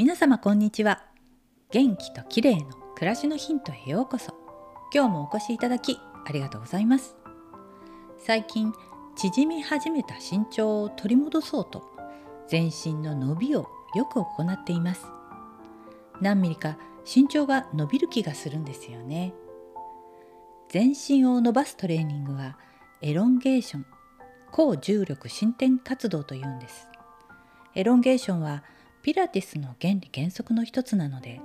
皆様こんにちは。元気と綺麗の暮らしのヒントへようこそ。今日もお越しいただきありがとうございます。最近縮み始めた身長を取り戻そうと全身の伸びをよく行っています。何ミリか身長が伸びる気がするんですよね。全身を伸ばすトレーニングはエロンゲーション高重力伸展活動というんです。エロンゲーションはピラティスの原理原則の一つなので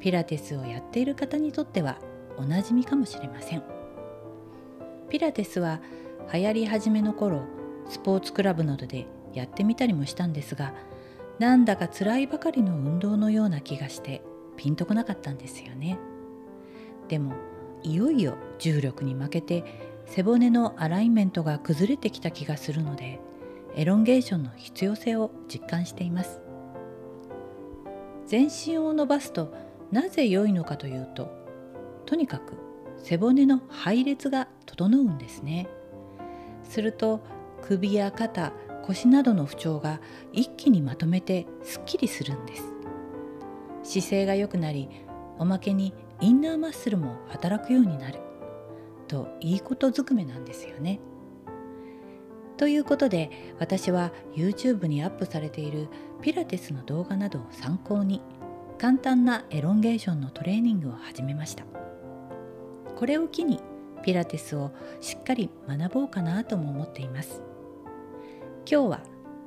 ピラティスをやっている方にとってはおなじみかもしれません。ピラティスは流行り始めの頃スポーツクラブなどでやってみたりもしたんですがなんだか辛いばかりの運動のような気がしてピンとこなかったんですよね。でもいよいよ重力に負けて背骨のアライメントが崩れてきた気がするのでエロンゲーションの必要性を実感しています。全身を伸ばすとなぜ良いのかというととにかく背骨の配列が整うんですねすると首や肩腰などの不調が一気にまとめてすっきりするんです姿勢が良くなりおまけにインナーマッスルも働くようになるといいことずくめなんですよね。ということで私は YouTube にアップされているピラティスの動画などを参考に簡単なエロンゲーションのトレーニングを始めました。これを機にピラティスをしっかり学ぼうかなとも思っています。今日は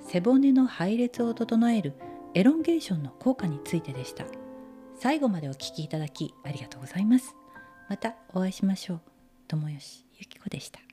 背骨の配列を整えるエロンゲーションの効果についてでした。最後までお聴きいただきありがとうございます。またお会いしましょう。友吉ゆき子でした。